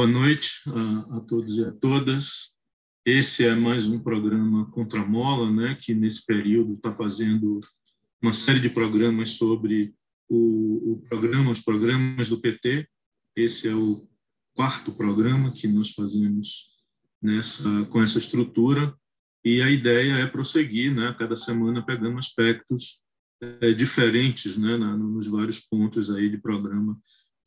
Boa noite a, a, todos e a todas. Esse é mais um programa Contramola, né, que nesse período está fazendo uma série de programas sobre o, o, programa, os programas do PT. Esse é o quarto programa que nós fazemos nessa com essa estrutura e a ideia é prosseguir, né, cada semana pegando aspectos é, diferentes, né, na, nos vários pontos aí de programa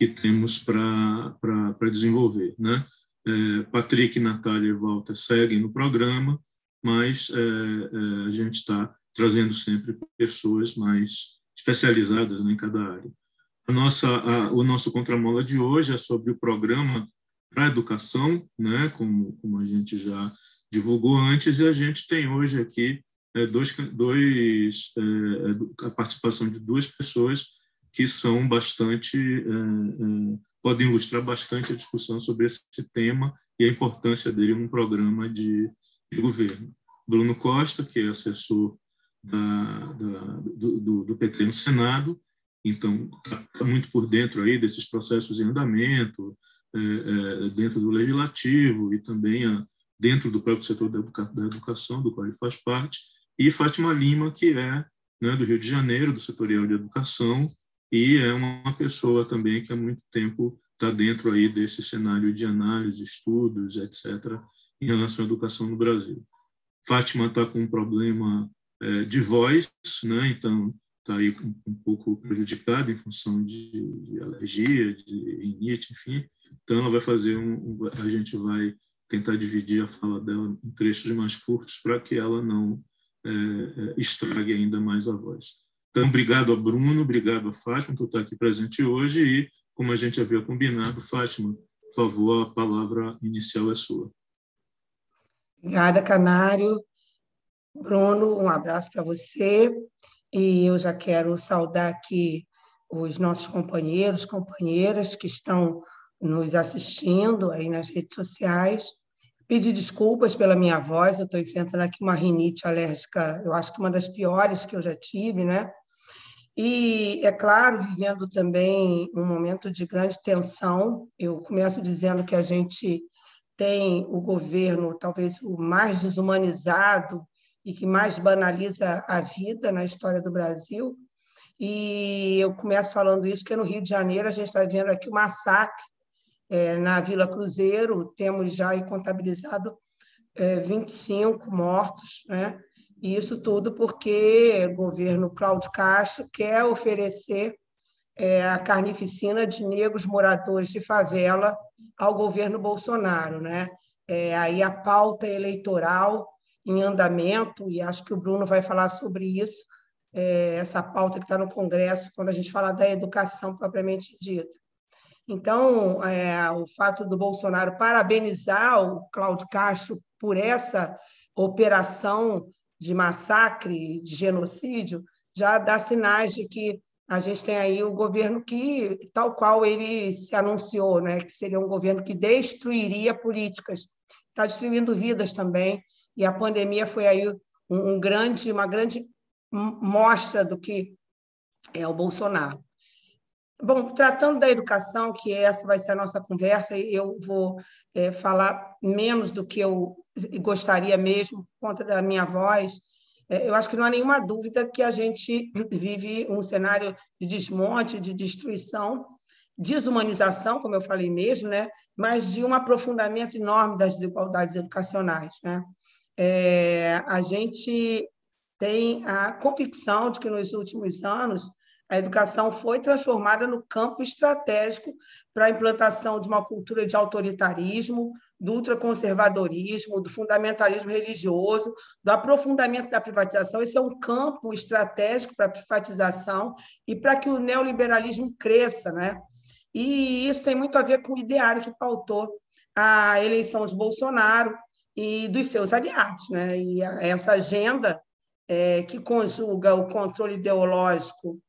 que temos para desenvolver. Né? É, Patrick, Natália e Walter seguem no programa, mas é, é, a gente está trazendo sempre pessoas mais especializadas né, em cada área. A nossa, a, o nosso contramola de hoje é sobre o programa para educação, né, como, como a gente já divulgou antes, e a gente tem hoje aqui é, dois, dois, é, a participação de duas pessoas que são bastante é, é, podem ilustrar bastante a discussão sobre esse tema e a importância dele num programa de, de governo. Bruno Costa, que é assessor da, da, do, do, PT no Senado, então está tá muito por dentro aí desses processos em andamento, é, é, dentro do legislativo e também a, dentro do próprio setor da, educa, da, educação, do qual ele faz parte, e Fátima Lima, que é né, do Rio de Janeiro, do setorial de educação, e é uma pessoa também que há muito tempo está dentro aí desse cenário de análise, estudos, etc., em relação à educação no Brasil. Fátima está com um problema é, de voz, né? então está aí um, um, pouco prejudicada em função de, de alergia, de rinite, enfim. Então ela vai fazer um, um, a gente vai tentar dividir a fala dela em trechos mais curtos para que ela não é, é, estrague ainda mais a voz. Então, obrigado a Bruno, obrigado a Fátima por estar aqui presente hoje e, como a gente havia combinado, Fátima, por favor, a palavra inicial é sua. Obrigada, Canário. Bruno, um abraço para você. E eu já quero saudar aqui os nossos companheiros, companheiras que estão nos assistindo aí nas redes sociais. Pedir desculpas pela minha voz, eu estou enfrentando aqui uma rinite alérgica, eu acho que uma das piores que eu já tive, né? E, é claro, vivendo também um momento de grande tensão, eu começo dizendo que a gente tem o governo talvez o mais desumanizado e que mais banaliza a vida na história do Brasil. E eu começo falando isso porque no Rio de Janeiro a gente está vendo aqui o massacre é, na Vila Cruzeiro, temos já contabilizado é, 25 mortos, né? Isso tudo porque o governo Cláudio Castro quer oferecer é, a carnificina de negros moradores de favela ao governo Bolsonaro. Né? É, aí a pauta eleitoral em andamento, e acho que o Bruno vai falar sobre isso, é, essa pauta que está no Congresso, quando a gente fala da educação propriamente dita. Então, é, o fato do Bolsonaro parabenizar o Cláudio Castro por essa operação de massacre, de genocídio, já dá sinais de que a gente tem aí o governo que, tal qual ele se anunciou, né, que seria um governo que destruiria políticas, está destruindo vidas também, e a pandemia foi aí um, um grande, uma grande mostra do que é o Bolsonaro. Bom, tratando da educação, que essa vai ser a nossa conversa, eu vou é, falar menos do que eu gostaria mesmo, por conta da minha voz. É, eu acho que não há nenhuma dúvida que a gente vive um cenário de desmonte, de destruição, desumanização, como eu falei mesmo, né? mas de um aprofundamento enorme das desigualdades educacionais. Né? É, a gente tem a convicção de que nos últimos anos a educação foi transformada no campo estratégico para a implantação de uma cultura de autoritarismo, do ultraconservadorismo, do fundamentalismo religioso, do aprofundamento da privatização. Esse é um campo estratégico para a privatização e para que o neoliberalismo cresça. Né? E isso tem muito a ver com o ideário que pautou a eleição de Bolsonaro e dos seus aliados. Né? E essa agenda é, que conjuga o controle ideológico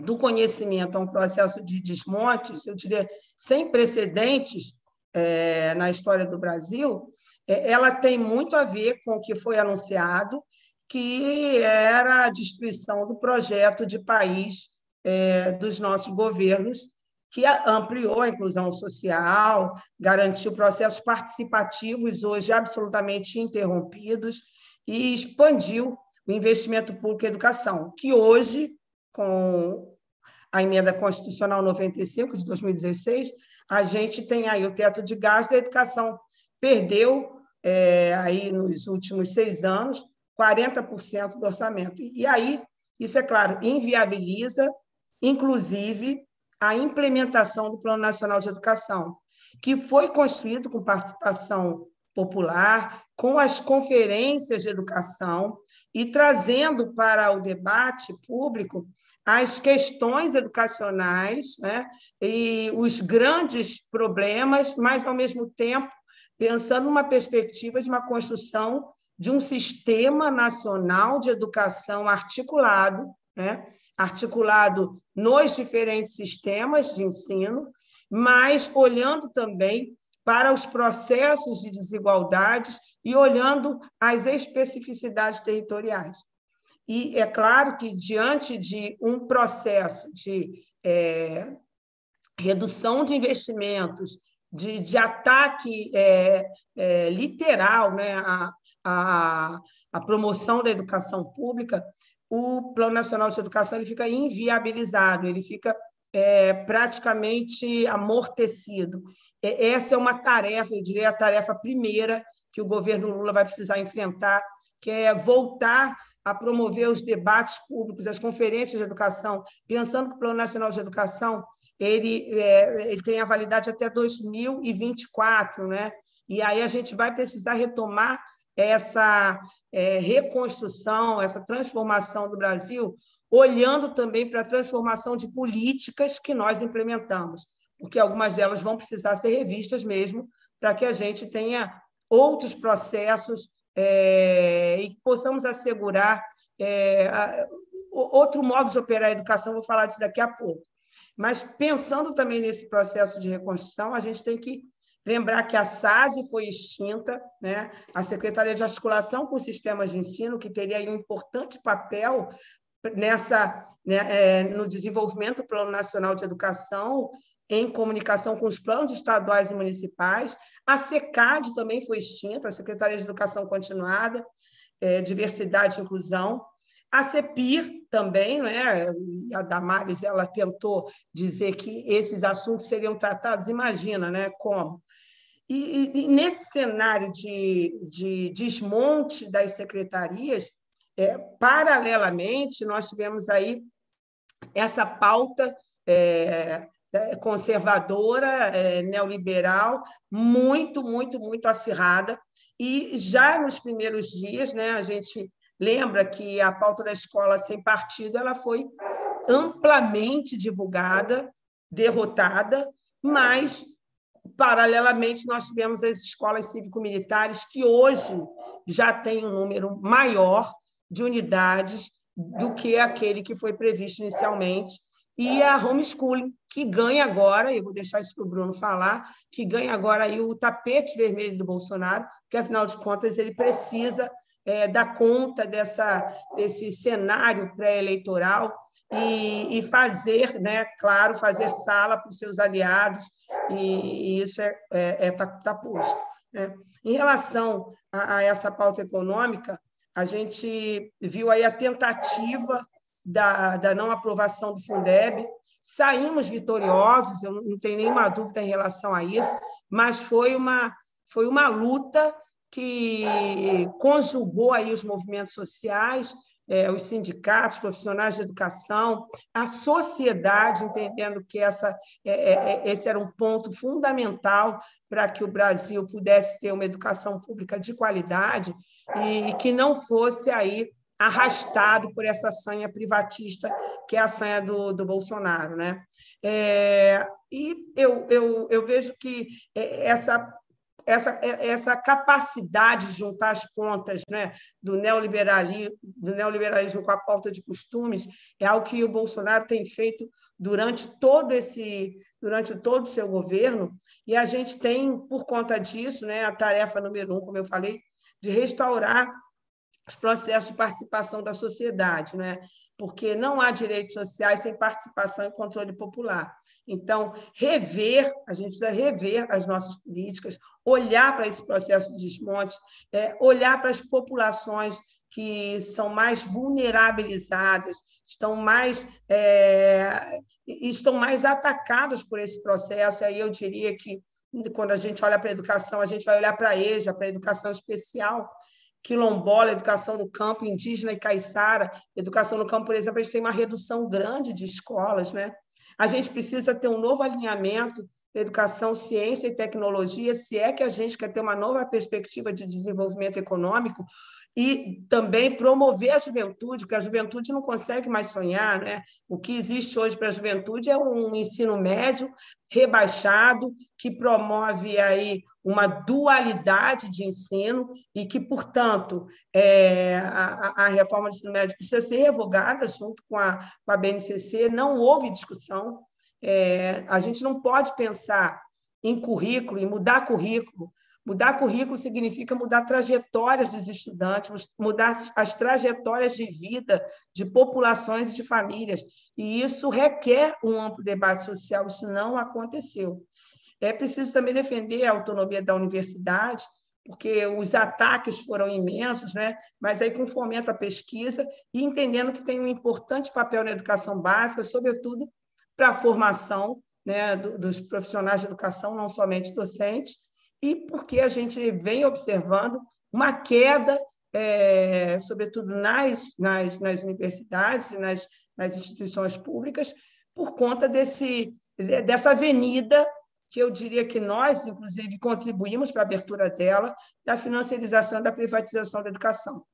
do conhecimento a um processo de desmontes, eu diria, sem precedentes é, na história do Brasil, é, ela tem muito a ver com o que foi anunciado, que era a destruição do projeto de país é, dos nossos governos, que ampliou a inclusão social, garantiu processos participativos hoje absolutamente interrompidos e expandiu o investimento público em educação, que hoje, com a emenda constitucional 95 de 2016, a gente tem aí o teto de gasto, a educação perdeu é, aí nos últimos seis anos 40% do orçamento. E aí, isso é claro, inviabiliza, inclusive, a implementação do Plano Nacional de Educação, que foi construído com participação popular, com as conferências de educação e trazendo para o debate público as questões educacionais né, e os grandes problemas, mas, ao mesmo tempo, pensando numa perspectiva de uma construção de um sistema nacional de educação articulado, né, articulado nos diferentes sistemas de ensino, mas olhando também para os processos de desigualdades e olhando as especificidades territoriais. E é claro que, diante de um processo de é, redução de investimentos, de, de ataque é, é, literal né, à, à, à promoção da educação pública, o Plano Nacional de Educação ele fica inviabilizado, ele fica é, praticamente amortecido. Essa é uma tarefa, eu diria, a tarefa primeira que o governo Lula vai precisar enfrentar, que é voltar a promover os debates públicos, as conferências de educação, pensando que o Plano Nacional de Educação ele, é, ele tem a validade até 2024, né? E aí a gente vai precisar retomar essa é, reconstrução, essa transformação do Brasil, olhando também para a transformação de políticas que nós implementamos, porque algumas delas vão precisar ser revistas mesmo, para que a gente tenha outros processos é, e possamos assegurar é, a, outro modo de operar a educação, vou falar disso daqui a pouco. Mas pensando também nesse processo de reconstrução, a gente tem que lembrar que a SASE foi extinta, né? a Secretaria de Articulação com Sistemas de Ensino, que teria um importante papel nessa né, é, no desenvolvimento do Plano Nacional de Educação em comunicação com os planos estaduais e municipais. A SECAD também foi extinta, a Secretaria de Educação Continuada, é, Diversidade e Inclusão. A CEPIR também, né? a Damares ela tentou dizer que esses assuntos seriam tratados, imagina né? como. E, e nesse cenário de, de desmonte das secretarias, é, paralelamente, nós tivemos aí essa pauta é, é, conservadora, é, neoliberal, muito, muito, muito acirrada. E já nos primeiros dias, né, a gente lembra que a pauta da escola sem partido ela foi amplamente divulgada, derrotada, mas, paralelamente, nós tivemos as escolas cívico-militares, que hoje já têm um número maior de unidades do que aquele que foi previsto inicialmente, e a homeschooling, que ganha agora, eu vou deixar isso para o Bruno falar, que ganha agora aí o tapete vermelho do Bolsonaro, porque, afinal de contas, ele precisa é, dar conta dessa, desse cenário pré-eleitoral e, e, fazer, né, claro, fazer sala para os seus aliados, e, e isso está é, é, é tá, tá posto. Né? Em relação a, a essa pauta econômica, a gente viu aí a tentativa da, da não aprovação do Fundeb. Saímos vitoriosos, eu não tenho nenhuma dúvida em relação a isso, mas foi uma, foi uma luta que conjugou aí os movimentos sociais, é, os sindicatos, profissionais de educação, a sociedade, entendendo que essa, é, é, esse era um ponto fundamental para que o Brasil pudesse ter uma educação pública de qualidade e que não fosse aí arrastado por essa sanha privatista, que é a sanha do, do Bolsonaro. Né? É, e eu, eu, eu vejo que essa, essa, essa capacidade de juntar as pontas né, do, neoliberalismo, do neoliberalismo com a pauta de costumes é algo que o Bolsonaro tem feito durante todo esse durante todo o seu governo, e a gente tem, por conta disso, né, a tarefa número um, como eu falei, de restaurar os processos de participação da sociedade, né? porque não há direitos sociais sem participação e controle popular. Então, rever, a gente precisa rever as nossas políticas, olhar para esse processo de desmonte, é, olhar para as populações que são mais vulnerabilizadas, estão mais, é, estão mais atacadas por esse processo. Aí eu diria que, quando a gente olha para a educação, a gente vai olhar para a EJA, para a educação especial, quilombola, educação no campo, indígena e caiçara. Educação no campo, por exemplo, a gente tem uma redução grande de escolas. Né? A gente precisa ter um novo alinhamento educação, ciência e tecnologia, se é que a gente quer ter uma nova perspectiva de desenvolvimento econômico, e também promover a juventude, porque a juventude não consegue mais sonhar. Né? O que existe hoje para a juventude é um ensino médio rebaixado, que promove aí uma dualidade de ensino e que, portanto, é, a, a, reforma do ensino médio precisa ser revogada junto com a, com a BNCC, não houve discussão. É, a gente não pode pensar em currículo, em mudar currículo, Mudar currículo significa mudar trajetórias dos estudantes, mudar as trajetórias de vida de populações e de famílias. E isso requer um amplo debate social, isso não aconteceu. É preciso também defender a autonomia da universidade, porque os ataques foram imensos, né? mas aí com fomento à pesquisa e entendendo que tem um importante papel na educação básica, sobretudo para a formação né, dos profissionais de educação, não somente docentes, e porque a gente vem observando uma queda, é, sobretudo nas, nas, nas universidades e nas, nas instituições públicas, por conta desse, dessa avenida que eu diria que nós, inclusive, contribuímos para a abertura dela, da financiarização da privatização da educação.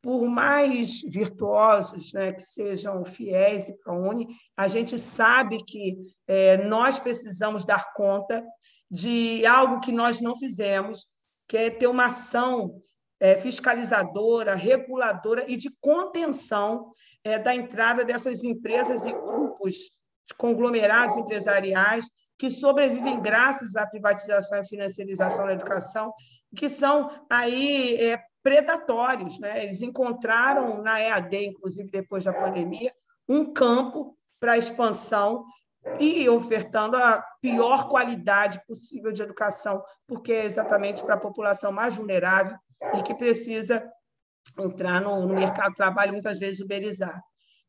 Por mais virtuosos né, que sejam fiéis e ProUni, a gente sabe que é, nós precisamos dar conta de algo que nós não fizemos, que é ter uma ação é, fiscalizadora, reguladora e de contenção é, da entrada dessas empresas e grupos conglomerados empresariais que sobrevivem graças à privatização e financiarização da educação, que são aí é, predatórios. Né? Eles encontraram na EAD, inclusive depois da pandemia, um campo para expansão e ofertando a pior qualidade possível de educação, porque é exatamente para a população mais vulnerável e que precisa entrar no, no mercado de trabalho muitas vezes uberizar.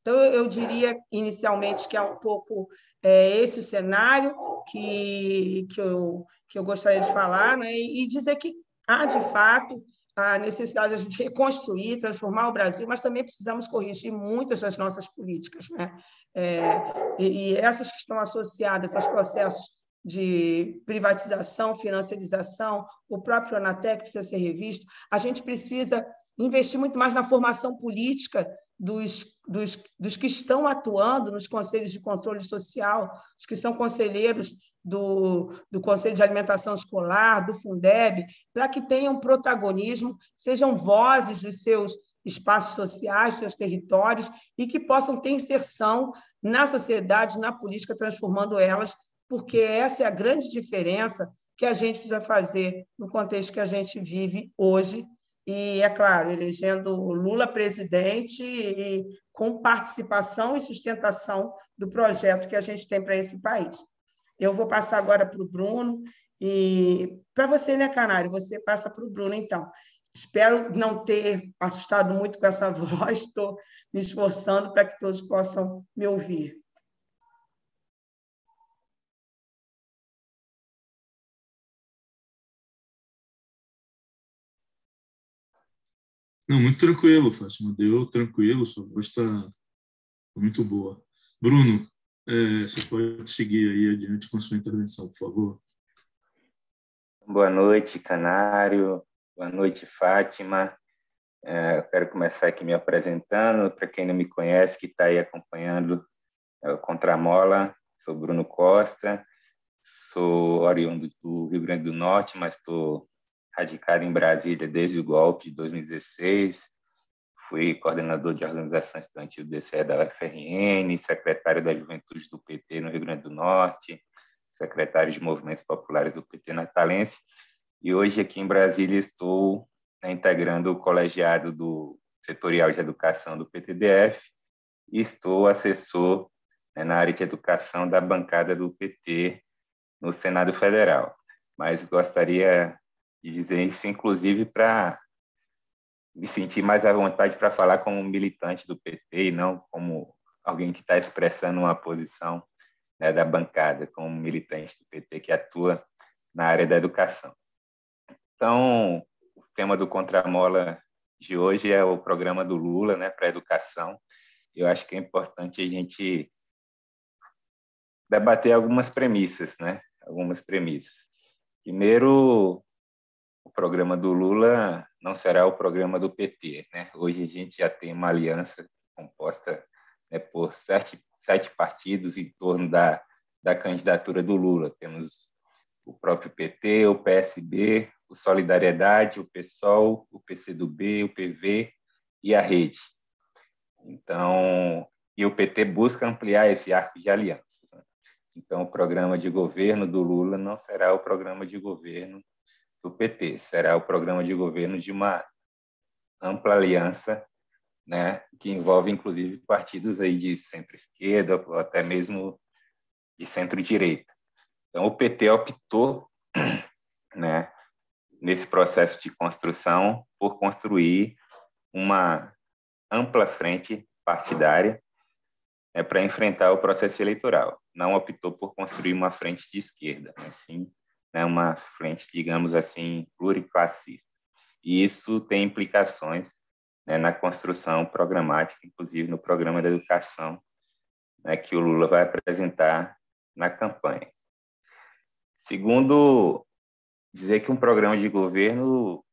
Então, eu, diria inicialmente que é um pouco é, esse o cenário que, que, eu, que eu gostaria de falar, né? e dizer que há, de fato, a necessidade de a gente reconstruir, transformar o Brasil, mas também precisamos corrigir muitas das nossas políticas. Né? É, e, essas que estão associadas aos processos de privatização, financiarização, o próprio Anatec precisa ser revisto. A gente precisa investir muito mais na formação política dos, dos, dos que estão atuando nos conselhos de controle social, os que são conselheiros do, do Conselho de Alimentação Escolar, do Fundeb, para que tenham protagonismo, sejam vozes dos seus espaços sociais, seus territórios, e que possam ter inserção na sociedade, na política, transformando elas, porque essa é a grande diferença que a gente precisa fazer no contexto que a gente vive hoje e, é claro, elegendo Lula presidente e com participação e sustentação do projeto que a gente tem para esse país. Eu vou passar agora para o Bruno, e para você, né, Canário? Você passa para o Bruno, então. Espero não ter assustado muito com essa voz, estou me esforçando para que todos possam me ouvir. Não, muito tranquilo, Fátima. Deu tranquilo, sua voz está muito boa. Bruno, é, você pode seguir aí adiante com sua intervenção, por favor. Boa noite, Canário. Boa noite, Fátima. É, eu quero começar aqui me apresentando. Para quem não me conhece, que está aí acompanhando é, o Contramola, sou Bruno Costa, sou oriundo do Rio Grande do Norte, mas estou radicado em Brasília desde o golpe de 2016. Fui coordenador de organização estudantil do DCE da UFRN, secretário da Juventude do PT no Rio Grande do Norte, secretário de Movimentos Populares do PT natalense. E hoje aqui em Brasília estou né, integrando o colegiado do setorial de educação do PTDF e estou assessor né, na área de educação da bancada do PT no Senado Federal. Mas gostaria de dizer isso, inclusive, para me sentir mais à vontade para falar como militante do PT e não como alguém que está expressando uma posição né, da bancada, como militante do PT que atua na área da educação. Então, o tema do Contramola de hoje é o programa do Lula né, para a educação. Eu acho que é importante a gente debater algumas premissas, né? Algumas premissas. Primeiro, o programa do Lula não será o programa do PT, né? Hoje a gente já tem uma aliança composta né, por sete, sete partidos em torno da, da candidatura do Lula. Temos o próprio PT, o PSB, o Solidariedade, o PSOL, o PCdoB, o PV e a Rede. Então, e o PT busca ampliar esse arco de alianças. Né? Então, o programa de governo do Lula não será o programa de governo do PT, será o programa de governo de uma ampla aliança, né, que envolve inclusive partidos aí de centro-esquerda ou até mesmo de centro-direita. Então, o PT optou, né, nesse processo de construção, por construir uma ampla frente partidária né, para enfrentar o processo eleitoral. Não optou por construir uma frente de esquerda, mas sim né, uma frente, digamos assim, plurifascista. E isso tem implicações né, na construção programática, inclusive no programa da educação, né, que o Lula vai apresentar na campanha. Segundo, dizer que um programa de governo,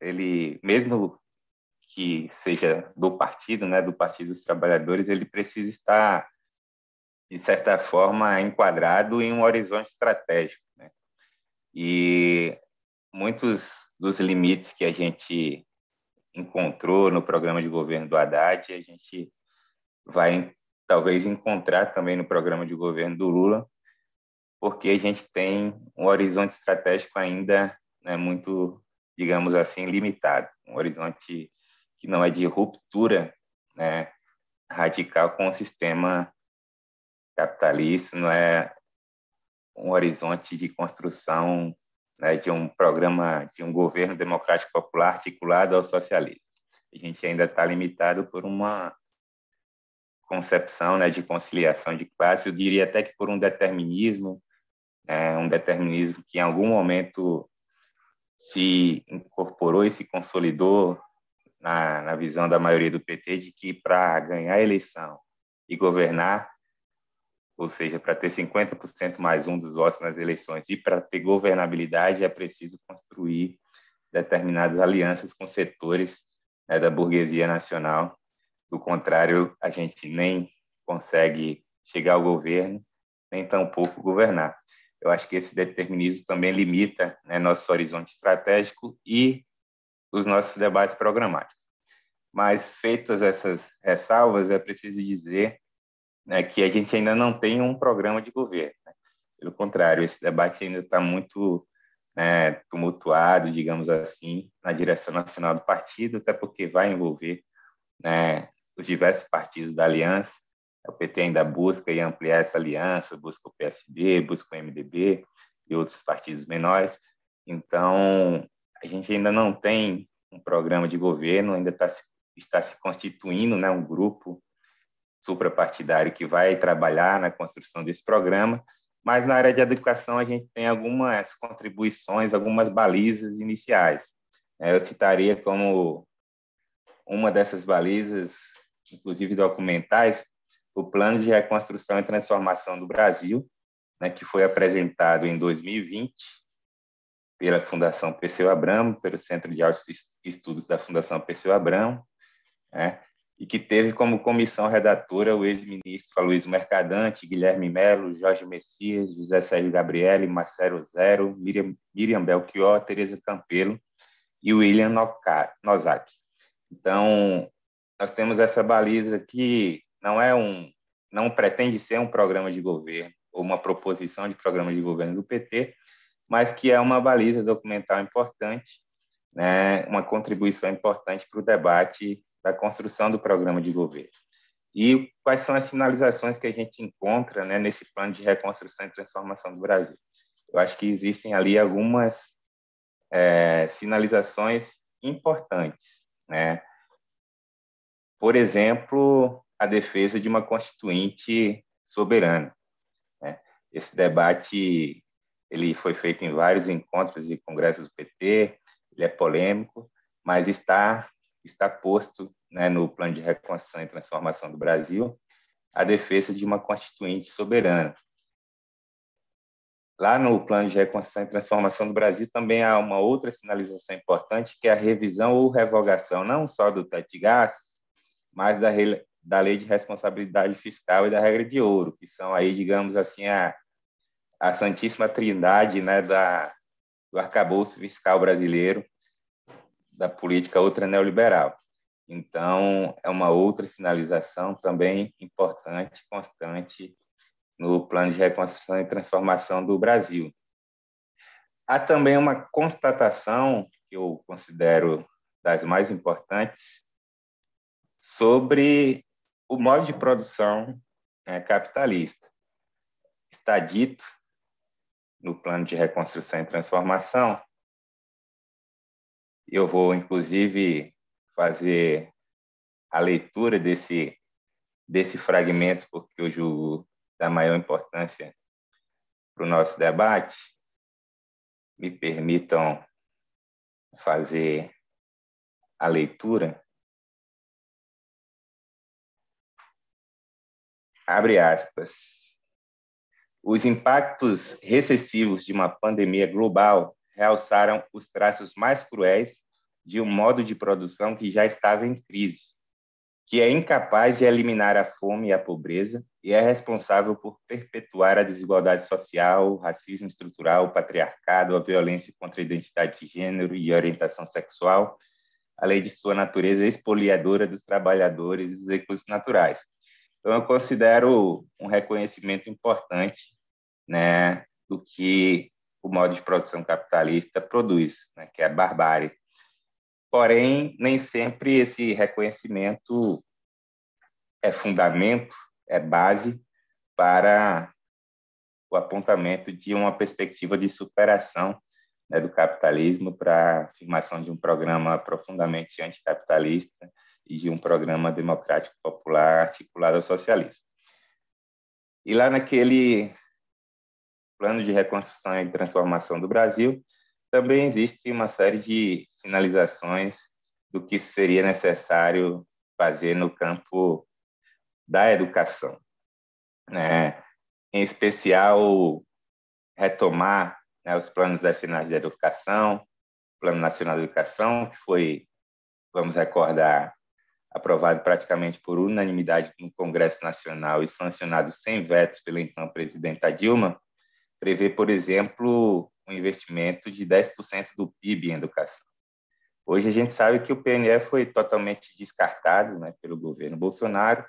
ele mesmo que seja do partido, né, do Partido dos Trabalhadores, ele precisa estar de certa forma enquadrado em um horizonte estratégico, né? E muitos dos limites que a gente encontrou no programa de governo do Haddad, a gente vai talvez encontrar também no programa de governo do Lula, porque a gente tem um horizonte estratégico ainda né, muito, digamos assim, limitado, um horizonte que não é de ruptura né, radical com o sistema capitalista, não é um horizonte de construção né, de um programa, de um governo democrático popular articulado ao socialismo. A gente ainda está limitado por uma concepção né, de conciliação de classe, eu diria até que por um determinismo é um determinismo que em algum momento se incorporou e se consolidou na, na visão da maioria do PT de que para ganhar a eleição e governar, ou seja, para ter 50% mais um dos votos nas eleições e para ter governabilidade é preciso construir determinadas alianças com setores né, da burguesia nacional. Do contrário, a gente nem consegue chegar ao governo, nem tampouco governar. Eu acho que esse determinismo também limita né, nosso horizonte estratégico e os nossos debates programáticos. Mas, feitas essas ressalvas, é preciso dizer né, que a gente ainda não tem um programa de governo. Né? Pelo contrário, esse debate ainda está muito né, tumultuado, digamos assim, na direção nacional do partido, até porque vai envolver né, os diversos partidos da aliança, o PT ainda busca ampliar essa aliança, busca o PSD, busca o MDB e outros partidos menores. Então, a gente ainda não tem um programa de governo, ainda se, está se constituindo né, um grupo suprapartidário que vai trabalhar na construção desse programa, mas na área de educação a gente tem algumas contribuições, algumas balizas iniciais. Eu citaria como uma dessas balizas, inclusive documentais, o Plano de Reconstrução e Transformação do Brasil, né, que foi apresentado em 2020 pela Fundação Perseu Abramo, pelo Centro de Estudos da Fundação Perseu Abramo, né, e que teve como comissão redatora o ex-ministro Luiz Mercadante, Guilherme Melo, Jorge Messias, José Sérgio Gabriele, Marcelo Zero, Miriam, Miriam Belchior, Tereza Campelo e William Nozak. Então, nós temos essa baliza que não é um, não pretende ser um programa de governo ou uma proposição de programa de governo do PT, mas que é uma baliza documental importante, né, uma contribuição importante para o debate da construção do programa de governo. E quais são as sinalizações que a gente encontra né, nesse plano de reconstrução e transformação do Brasil? Eu acho que existem ali algumas é, sinalizações importantes. Né? Por exemplo, a defesa de uma constituinte soberana. Né? Esse debate ele foi feito em vários encontros e congressos do PT, ele é polêmico, mas está está posto né, no plano de reconstrução e transformação do Brasil a defesa de uma constituinte soberana. Lá no plano de reconstrução e transformação do Brasil também há uma outra sinalização importante, que é a revisão ou revogação não só do teto de gastos, mas da, da lei de responsabilidade fiscal e da regra de ouro, que são aí, digamos assim, a, a santíssima trindade né, da, do arcabouço fiscal brasileiro, da política ultra neoliberal. Então, é uma outra sinalização também importante, constante, no plano de reconstrução e transformação do Brasil. Há também uma constatação, que eu considero das mais importantes, sobre o modo de produção né, capitalista. Está dito no plano de reconstrução e transformação eu vou, inclusive, fazer a leitura desse, desse fragmento, porque eu julgo da maior importância para o nosso debate. Me permitam fazer a leitura. Abre aspas. Os impactos recessivos de uma pandemia global realçaram os traços mais cruéis de um modo de produção que já estava em crise, que é incapaz de eliminar a fome e a pobreza e é responsável por perpetuar a desigualdade social, o racismo estrutural, o patriarcado, a violência contra a identidade de gênero e orientação sexual, além de sua natureza expoliadora dos trabalhadores e dos recursos naturais. Então, eu considero um reconhecimento importante né, do que o modo de produção capitalista produz, né, que é a barbárie. Porém, nem sempre esse reconhecimento é fundamento, é base para o apontamento de uma perspectiva de superação né, do capitalismo para a afirmação de um programa profundamente anticapitalista e de um programa democrático popular articulado ao socialismo. E lá naquele plano de reconstrução e transformação do Brasil, também existe uma série de sinalizações do que seria necessário fazer no campo da educação. Né? Em especial, retomar né, os planos nacionais de educação, Plano Nacional de Educação, que foi, vamos recordar, aprovado praticamente por unanimidade no Congresso Nacional e sancionado sem vetos pela então presidenta Dilma, prevê, por exemplo, um investimento de 10% do PIB em educação. Hoje a gente sabe que o PNE foi totalmente descartado né, pelo governo Bolsonaro,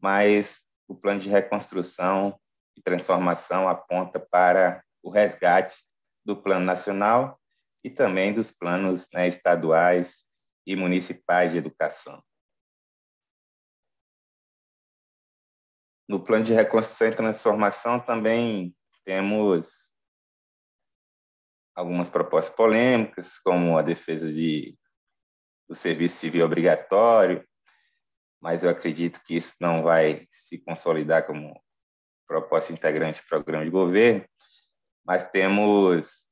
mas o plano de reconstrução e transformação aponta para o resgate do plano nacional e também dos planos né, estaduais e municipais de educação. No plano de reconstrução e transformação também temos algumas propostas polêmicas, como a defesa de, do serviço civil obrigatório, mas eu acredito que isso não vai se consolidar como proposta integrante do programa de governo. Mas temos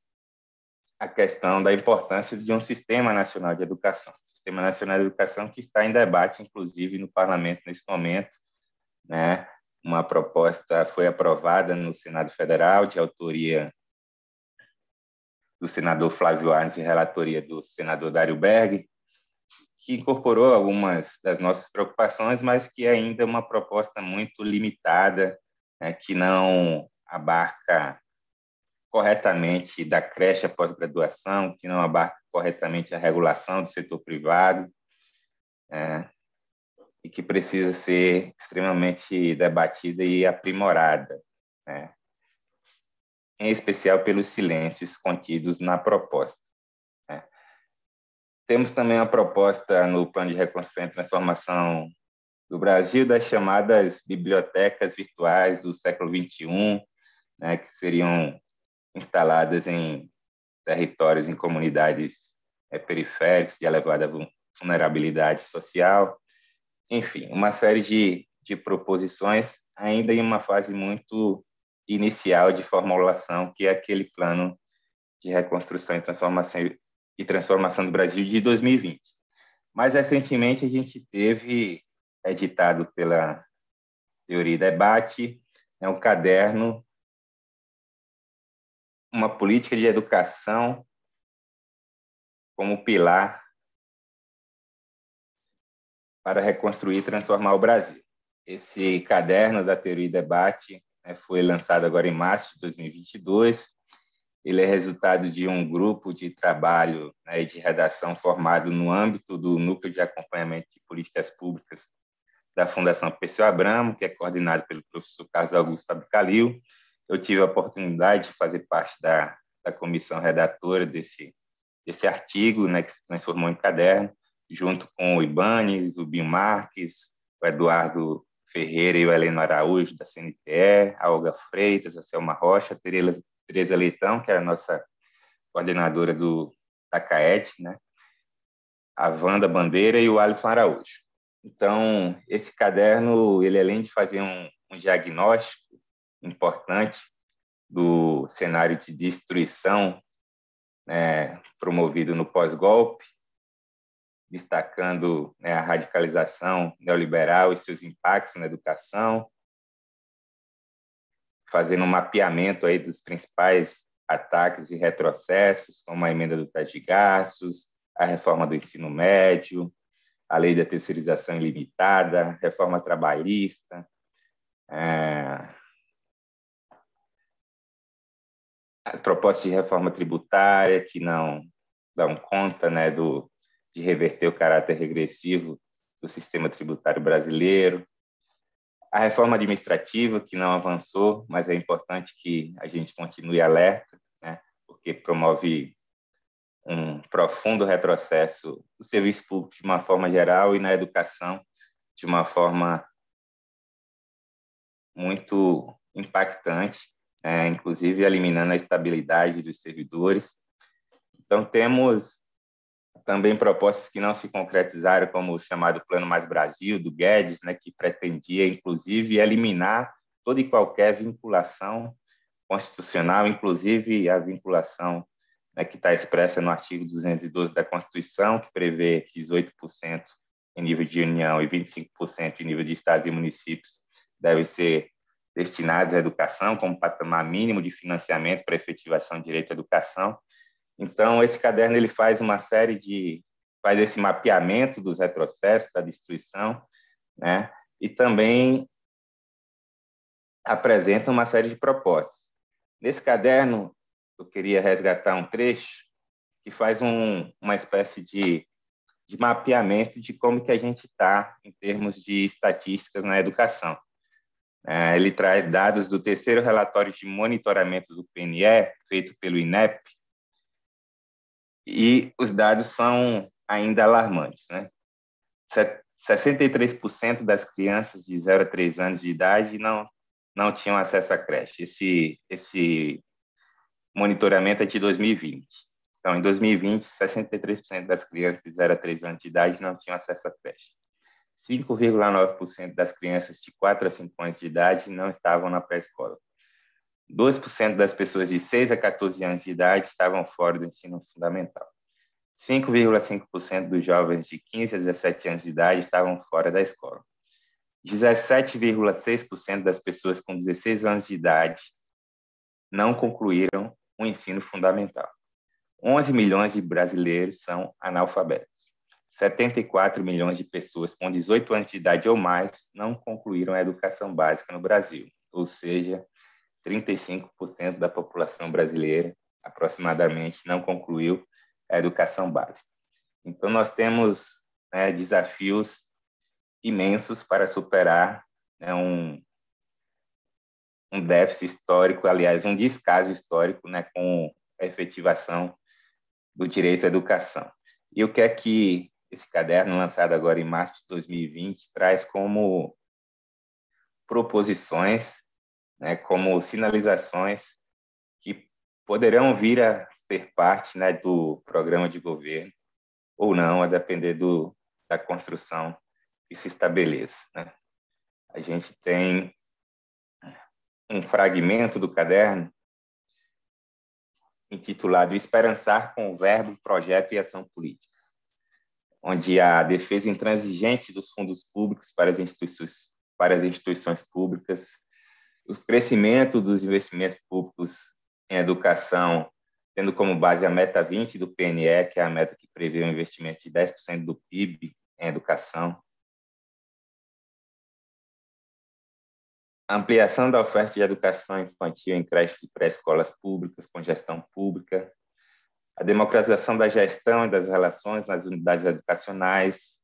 a questão da importância de um sistema nacional de educação, sistema nacional de educação que está em debate, inclusive no parlamento nesse momento, né? Uma proposta foi aprovada no Senado Federal de autoria do senador Flávio Arnes e relatoria do senador Dário Berg, que incorporou algumas das nossas preocupações, mas que ainda é uma proposta muito limitada, né, que não abarca corretamente da creche à pós-graduação, que não abarca corretamente a regulação do setor privado, é, e que precisa ser extremamente debatida e aprimorada. Né? Em especial pelos silêncios contidos na proposta. Né? temos também uma proposta no Plano de Reconstrução e Transformação do Brasil das chamadas bibliotecas virtuais do século XXI, né, que seriam instaladas em territórios, em comunidades é, periféricas de elevada vulnerabilidade social. Enfim, uma série de, de proposições ainda em uma fase muito inicial de formulação, que é aquele plano de reconstrução e transformação e transformação do Brasil de 2020. Mais recentemente a gente teve editado pela Teoria Debate é um caderno uma política de educação como pilar para reconstruir e transformar o Brasil. Esse caderno da Teoria e Debate né, foi lançado agora em março de 2022 ele é resultado de um grupo de trabalho né, de redação formado no âmbito do Núcleo de Acompanhamento de Políticas Públicas da Fundação Perseu Abramo, que é coordenado pelo professor Carlos Augusto Abcalil. Eu tive a oportunidade de fazer parte da, da comissão redatora desse, desse artigo, né, que se transformou em caderno, junto com o Ibanes, o Binho Marques, o Eduardo Ferreira e o Heleno Araújo, da CNTE, a Olga Freitas, a Selma Rocha, a Tereza Leitão, que é a nossa coordenadora do, da CAET, né? a Wanda Bandeira e o Alisson Araújo. Então, esse caderno, ele além de fazer um, um diagnóstico importante do cenário de destruição né, promovido no pós-golpe, destacando né, a radicalização neoliberal e seus impactos na educação, fazendo um mapeamento aí dos principais ataques e retrocessos, como a emenda do teto de gastos, a reforma do ensino médio, a lei da terceirização ilimitada, reforma trabalhista, é, as propostas de reforma tributária que não dão conta né, do, de reverter o caráter regressivo do sistema tributário brasileiro, a reforma administrativa, que não avançou, mas é importante que a gente continue alerta, né, porque promove um profundo retrocesso no serviço público de uma forma geral e na educação de uma forma muito impactante, né, inclusive eliminando a estabilidade dos servidores. Então, temos também propostas que não se concretizaram, como o chamado Plano Mais Brasil, do Guedes, né, que pretendia, inclusive, eliminar toda e qualquer vinculação constitucional, inclusive a vinculação né, que está expressa no artigo 212 da Constituição, que prevê que 18% em nível de União e 25% em nível de estados e municípios devem ser destinados à educação como patamar mínimo de financiamento para efetivação do direito à educação. Então, esse caderno ele faz uma série de faz esse mapeamento dos retrocessos, da destruição, né? E também apresenta uma série de propostas. Nesse caderno, eu queria resgatar um trecho que faz um, uma espécie de, de mapeamento de como que a gente está em termos de estatísticas na educação. É, ele traz dados do terceiro relatório de monitoramento do PNE, feito pelo INEP, e os dados são ainda alarmantes. Né? 63% das crianças de 0 a 3 anos de idade não, não tinham acesso à creche. Esse, esse monitoramento é de 2020. Então, em 2020, 63% das crianças de 0 a 3 anos de idade não tinham acesso à creche. 5,9% das crianças de 4 a 5 anos de idade não estavam na pré-escola. 2% das pessoas de 6 a 14 anos de idade estavam fora do ensino fundamental. 5,5% dos jovens de 15 a 17 anos de idade estavam fora da escola. 17,6% das pessoas com 16 anos de idade não concluíram o ensino fundamental. 11 milhões de brasileiros são analfabetos. 74 milhões de pessoas com 18 anos de idade ou mais não concluíram a educação básica no Brasil, ou seja, 35% da população brasileira, aproximadamente, não concluiu a educação básica. Então, nós temos né, desafios imensos para superar né, um, um déficit histórico, aliás, um descaso histórico né, com a efetivação do direito à educação. E o que é que esse caderno, lançado agora em março de 2020, traz como proposições, né, como sinalizações que poderão vir a ser parte né, do programa de governo ou não, a depender do, da construção que se estabeleça. Né? A gente tem um fragmento do caderno intitulado Esperançar com o Verbo, Projeto e Ação Política, onde a defesa intransigente dos fundos públicos para as instituições, para as instituições públicas, o crescimento dos investimentos públicos em educação, tendo como base a meta 20 do PNE, que é a meta que prevê um investimento de 10% do PIB em educação, ampliação da oferta de educação infantil em creches e pré-escolas públicas com gestão pública, a democratização da gestão e das relações nas unidades educacionais,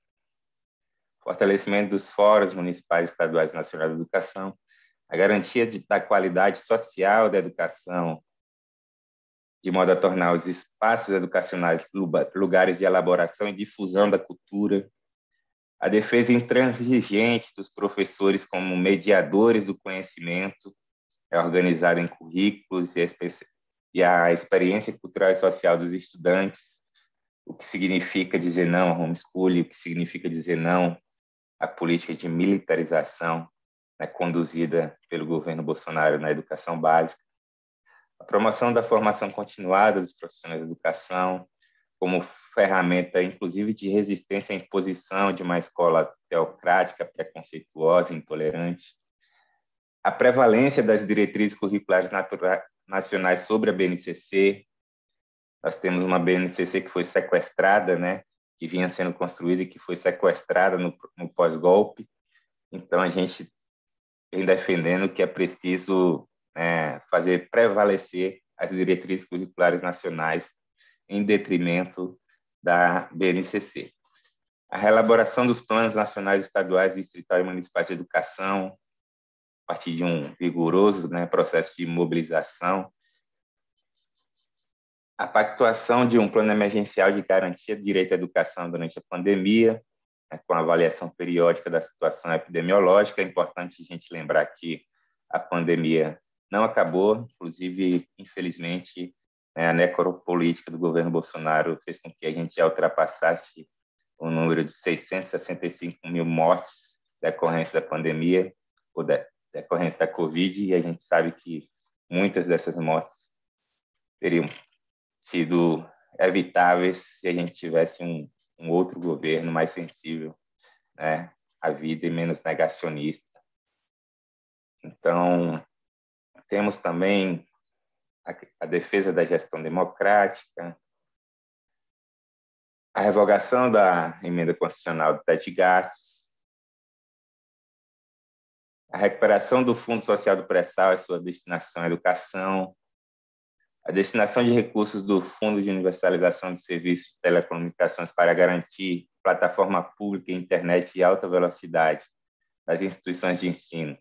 fortalecimento dos fóruns municipais, estaduais e nacionais de educação, a garantia de, da qualidade social da educação, de modo a tornar os espaços educacionais lugares de elaboração e difusão da cultura, a defesa intransigente dos professores como mediadores do conhecimento, é organizada em currículos e, a experiência cultural e social dos estudantes, o que significa dizer não ao homeschooling, o que significa dizer não à política de militarização né, conduzida pelo governo Bolsonaro na educação básica, a promoção da formação continuada dos profissionais de educação, como ferramenta, inclusive, de resistência à imposição de uma escola teocrática, preconceituosa, intolerante. A prevalência das diretrizes curriculares nacionais sobre a BNCC. Nós temos uma BNCC que foi sequestrada, né? que vinha sendo construída e que foi sequestrada no, no pós-golpe. Então, a gente vem defendendo que é preciso né, fazer prevalecer as diretrizes curriculares nacionais em detrimento da BNCC. A reelaboração dos planos nacionais, estaduais, distritais e municipais de educação, a partir de um vigoroso né, processo de mobilização. A pactuação de um plano emergencial de garantia de direito à educação durante a pandemia, né, com avaliação periódica da situação epidemiológica. É importante a gente lembrar que a pandemia não acabou, inclusive, infelizmente, né, a necropolítica do governo Bolsonaro fez com que a gente já ultrapassasse o número de 665 mil mortes decorrência da pandemia ou decorrência da Covid, e a gente sabe que muitas dessas mortes teriam sido evitáveis se a gente tivesse um, um outro governo mais sensível né, à vida e menos negacionista. Então, temos também a, a defesa da gestão democrática, a revogação da emenda constitucional do teto de gastos, a recuperação do Fundo Social do Pré-Sal e sua destinação à educação, a destinação de recursos do Fundo de Universalização de Serviços de Telecomunicações para garantir plataforma pública e internet de alta velocidade das instituições de ensino,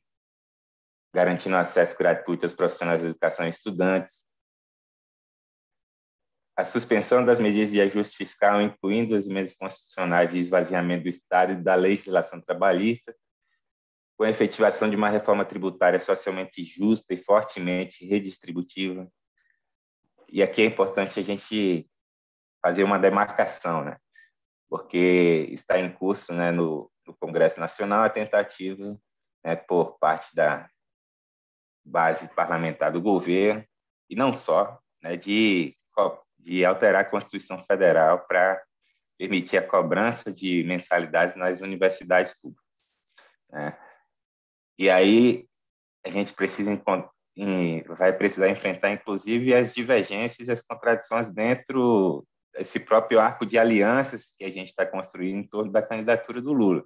garantindo acesso gratuito aos profissionais de educação e estudantes, a suspensão das medidas de ajuste fiscal, incluindo as emendas constitucionais de esvaziamento do Estado e da legislação trabalhista, com a efetivação de uma reforma tributária socialmente justa e fortemente redistributiva. E aqui é importante a gente fazer uma demarcação, né? porque está em curso né, no, no Congresso Nacional a tentativa né, por parte da base parlamentar do governo, e não só, né, de, de alterar a Constituição Federal para permitir a cobrança de mensalidades nas universidades públicas. Né? E aí a gente precisa vai precisar enfrentar, inclusive, as divergências e as contradições dentro desse próprio arco de alianças que a gente está construindo em torno da candidatura do Lula.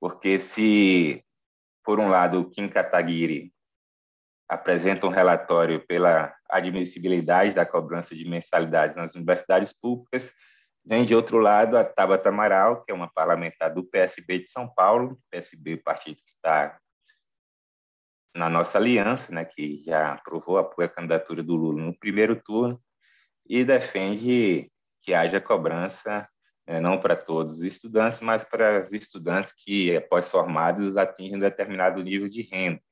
Porque se, por um lado, o Kim Kataguiri apresenta um relatório pela admissibilidade da cobrança de mensalidades nas universidades públicas. Vem de outro lado a Tabata Amaral, que é uma parlamentar do PSB de São Paulo, PSB, partido que está na nossa aliança, né, que já aprovou, apoia a candidatura do Lula no primeiro turno, e defende que haja cobrança é, não para todos os estudantes, mas para os estudantes que, após formados, atingem um determinado nível de renda.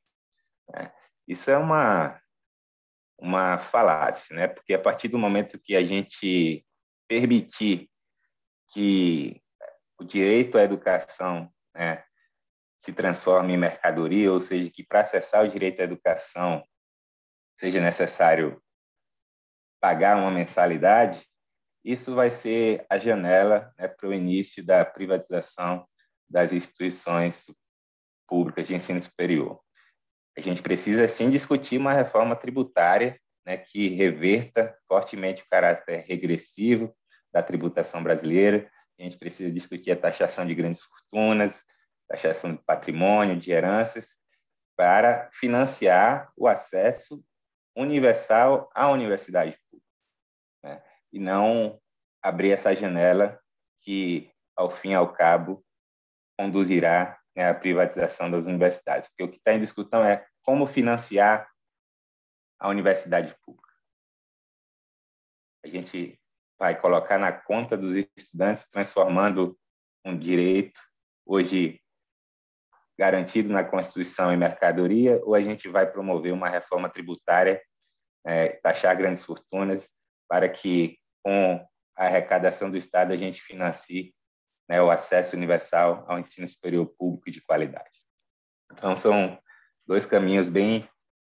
Né? Isso é uma, uma falácia, né? porque a partir do momento que a gente permitir que o direito à educação né, se transforme em mercadoria, ou seja, que para acessar o direito à educação seja necessário pagar uma mensalidade, isso vai ser a janela né, para o início da privatização das instituições públicas de ensino superior. A gente precisa, sim, discutir uma reforma tributária né, que reverta fortemente o caráter regressivo da tributação brasileira. A gente precisa discutir a taxação de grandes fortunas, taxação de patrimônio, de heranças, para financiar o acesso universal à universidade pública. Né? E não abrir essa janela que, ao fim e ao cabo, conduzirá né, à privatização das universidades. Porque o que está em discussão é como financiar a universidade pública. A gente vai colocar na conta dos estudantes, transformando um direito hoje garantido na Constituição e mercadoria, ou a gente vai promover uma reforma tributária, é, taxar grandes fortunas, para que, com a arrecadação do Estado, a gente financie né, o acesso universal ao ensino superior público de qualidade. Então, são dois caminhos bem,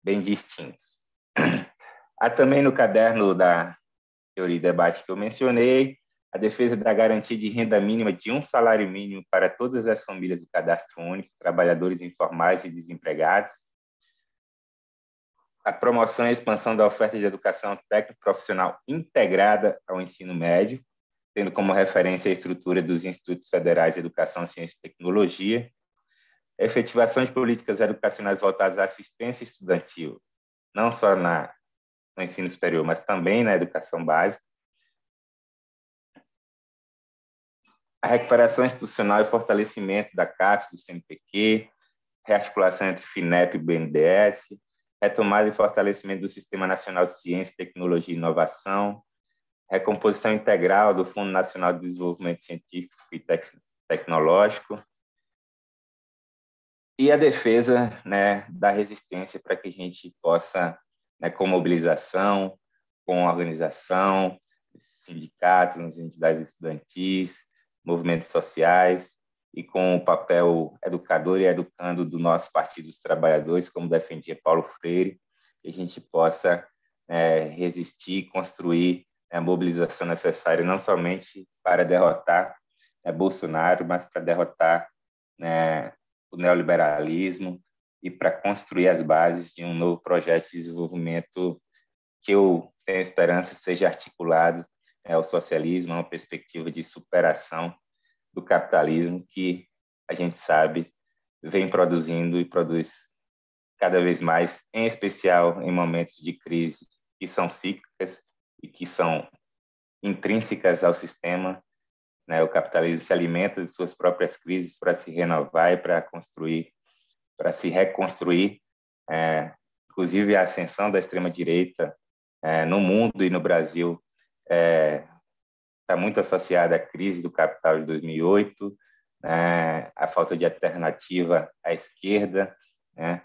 bem distintos. Há também no caderno da teoria e debate que eu mencionei, a defesa da garantia de renda mínima de um salário mínimo para todas as famílias do cadastro único, trabalhadores informais e desempregados, a promoção e expansão da oferta de educação técnico-profissional integrada ao ensino médio, tendo como referência a estrutura dos Institutos Federais de Educação, Ciência e Tecnologia, a efetivação de políticas educacionais voltadas à assistência estudantil, não só na, no ensino superior, mas também na educação básica, a recuperação institucional e fortalecimento da CAPES, do CNPq, rearticulação entre FINEP e BNDES, retomada e fortalecimento do Sistema Nacional de Ciência, Tecnologia e Inovação, recomposição integral do Fundo Nacional de Desenvolvimento Científico e Tec Tecnológico, e a defesa né, da resistência para que a gente possa, né, com mobilização, com organização, sindicatos, entidades estudantis, movimentos sociais e com o papel educador e educando do nosso Partido dos Trabalhadores, como defendia Paulo Freire, que a gente possa é, resistir, construir a mobilização necessária não somente para derrotar é, Bolsonaro, mas para derrotar né, o neoliberalismo e para construir as bases de um novo projeto de desenvolvimento que eu tenho esperança seja articulado é, ao socialismo, uma perspectiva de superação do capitalismo que a gente sabe vem produzindo e produz cada vez mais, em especial em momentos de crise que são cíclicas e que são intrínsecas ao sistema. Né? O capitalismo se alimenta de suas próprias crises para se renovar e para construir, para se reconstruir. É, inclusive a ascensão da extrema direita é, no mundo e no Brasil está é, tá muito associada à crise do capital de 2008, né, a falta de alternativa à esquerda, né,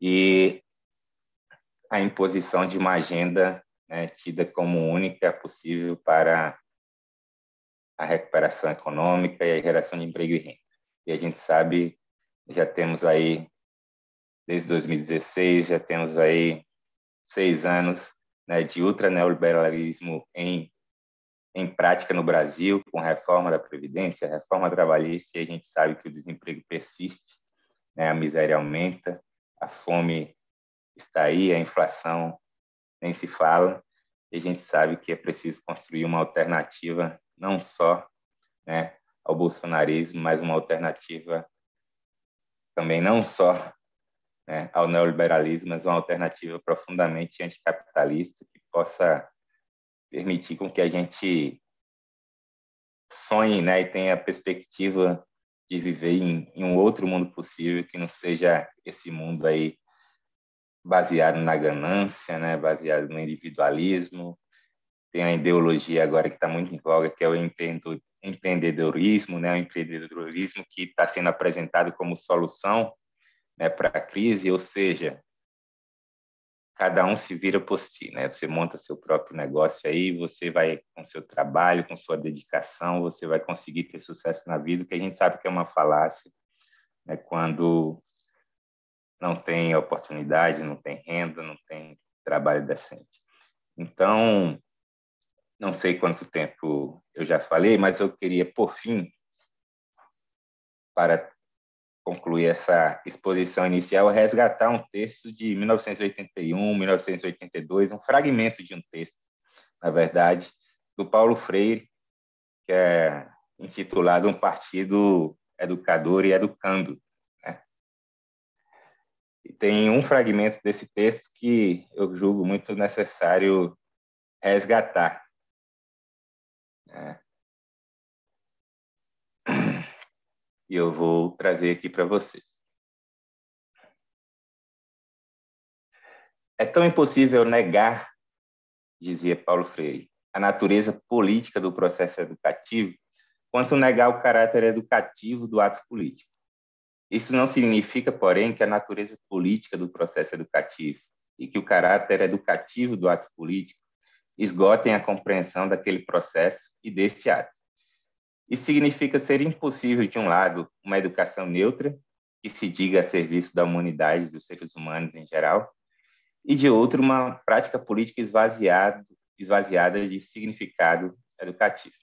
e a imposição de uma agenda né, tida como única possível para a recuperação econômica e a geração de emprego e renda. E a gente sabe, já temos aí, desde 2016, já temos aí seis anos né, de ultraneoliberalismo em, em prática no Brasil, com reforma da Previdência, reforma trabalhista, e a gente sabe que o desemprego persiste, né, a miséria aumenta, a fome está aí, a inflação nem se fala, e a gente sabe que é preciso construir uma alternativa não só né, ao bolsonarismo, mas uma alternativa também não só né, ao neoliberalismo, mas uma alternativa profundamente anticapitalista que possa permitir com que a gente sonhe né, e tenha a perspectiva de viver em, em um outro mundo possível que não seja esse mundo aí baseado na ganância, né, baseado no individualismo tem a ideologia agora que está muito em voga, que é o empreendedorismo, né? O empreendedorismo que está sendo apresentado como solução né, para a crise, ou seja, cada um se vira por si, né? Você monta seu próprio negócio aí, você vai com seu trabalho, com sua dedicação, você vai conseguir ter sucesso na vida, que a gente sabe que é uma falácia, né? Quando não tem oportunidade, não tem renda, não tem trabalho decente. Então, não sei quanto tempo eu já falei, mas eu queria, por fim, para concluir essa exposição inicial, resgatar um texto de 1981, 1982, um fragmento de um texto, na verdade, do Paulo Freire, que é intitulado Um Partido Educador e Educando. Né? E tem um fragmento desse texto que eu julgo muito necessário resgatar. Né? E eu vou trazer aqui para vocês. É tão impossível negar, dizia Paulo Freire, a natureza política do processo educativo, quanto negar o caráter educativo do ato político. Isso não significa, porém, que a natureza política do processo educativo e que o caráter educativo do ato político esgotem a compreensão daquele processo e deste ato. Isso significa ser impossível, de um lado, uma educação neutra, que se diga a serviço da humanidade dos seres humanos em geral, e de outro, uma prática política esvaziada, esvaziada de significado educativo.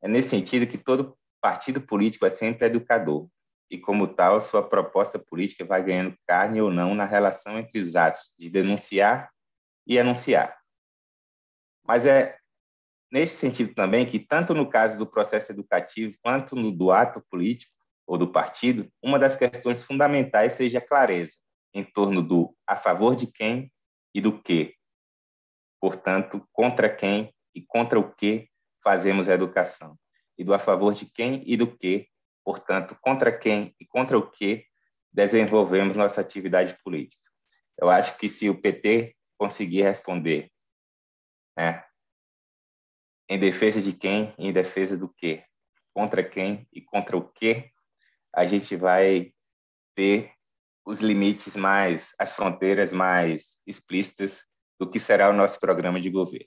É nesse sentido que todo partido político é sempre educador, e como tal, sua proposta política vai ganhando carne ou não na relação entre os atos de denunciar e anunciar. Mas é nesse sentido também que, tanto no caso do processo educativo quanto no do ato político ou do partido, uma das questões fundamentais seja a clareza em torno do a favor de quem e do que. Portanto, contra quem e contra o que fazemos a educação. E do a favor de quem e do que, portanto, contra quem e contra o que desenvolvemos nossa atividade política. Eu acho que se o PT conseguir responder né, em defesa de quem, em defesa do quê, contra quem e contra o quê, a gente vai ter os limites mais, as fronteiras mais explícitas do que será o nosso programa de governo.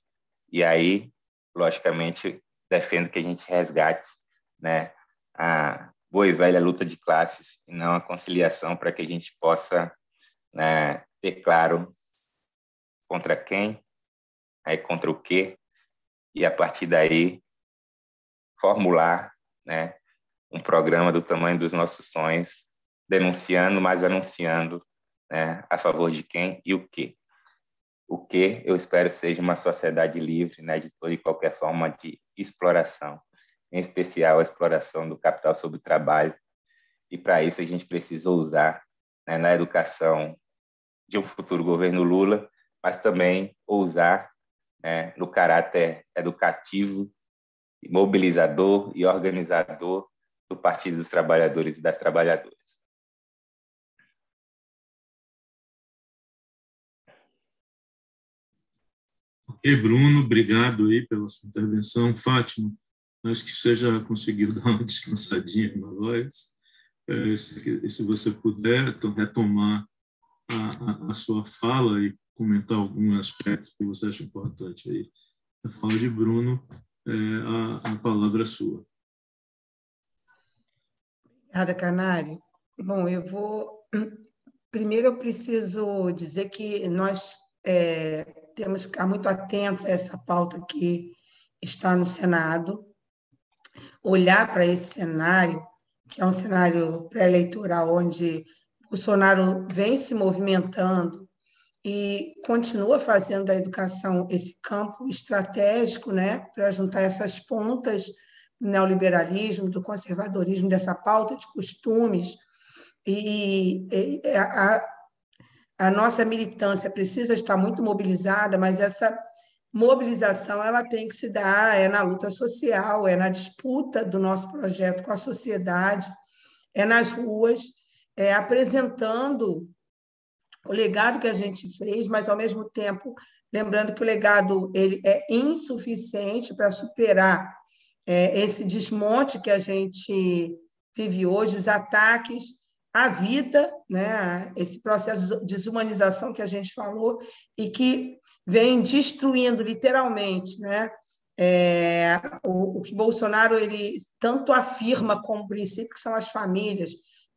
E aí, logicamente, defendo que a gente resgate né, a boa e velha luta de classes e não a conciliação para que a gente possa né, ter claro contra quem, aí contra o quê e a partir daí formular né, um programa do tamanho dos nossos sonhos, denunciando, mas anunciando né, a favor de quem e o que. O que eu espero seja uma sociedade livre né, de toda e qualquer forma de exploração, em especial a exploração do capital sobre o trabalho. E para isso a gente precisa usar né, na educação de um futuro governo Lula, mas também ousar né, no caráter educativo, mobilizador e organizador do Partido dos Trabalhadores e das Trabalhadoras. Ok, Bruno, obrigado aí pela sua intervenção. Fátima, acho que você já conseguiu dar uma descansadinha na voz. É, se, se, você puder então, retomar a, a, a sua fala e comentar algum aspecto que você acha importante aí. A fala de Bruno, é, a, a palavra é sua. Obrigada, Canário. Bom, eu vou. Primeiro, eu preciso dizer que nós é, temos que ficar muito atentos a essa pauta que está no Senado, olhar para esse cenário, que é um cenário pré-eleitoral, onde Bolsonaro vem se movimentando e continua fazendo da educação esse campo estratégico né, para juntar essas pontas do neoliberalismo, do conservadorismo, dessa pauta de costumes. E, e a, a nossa militância precisa estar muito mobilizada, mas essa mobilização ela tem que se dar é na luta social, é na disputa do nosso projeto com a sociedade, é nas ruas, é apresentando o legado que a gente fez, mas ao mesmo tempo lembrando que o legado ele é insuficiente para superar é, esse desmonte que a gente vive hoje, os ataques à vida, né, esse processo de desumanização que a gente falou e que vem destruindo literalmente, né, é, o, o, que Bolsonaro ele tanto afirma como princípio que são as famílias,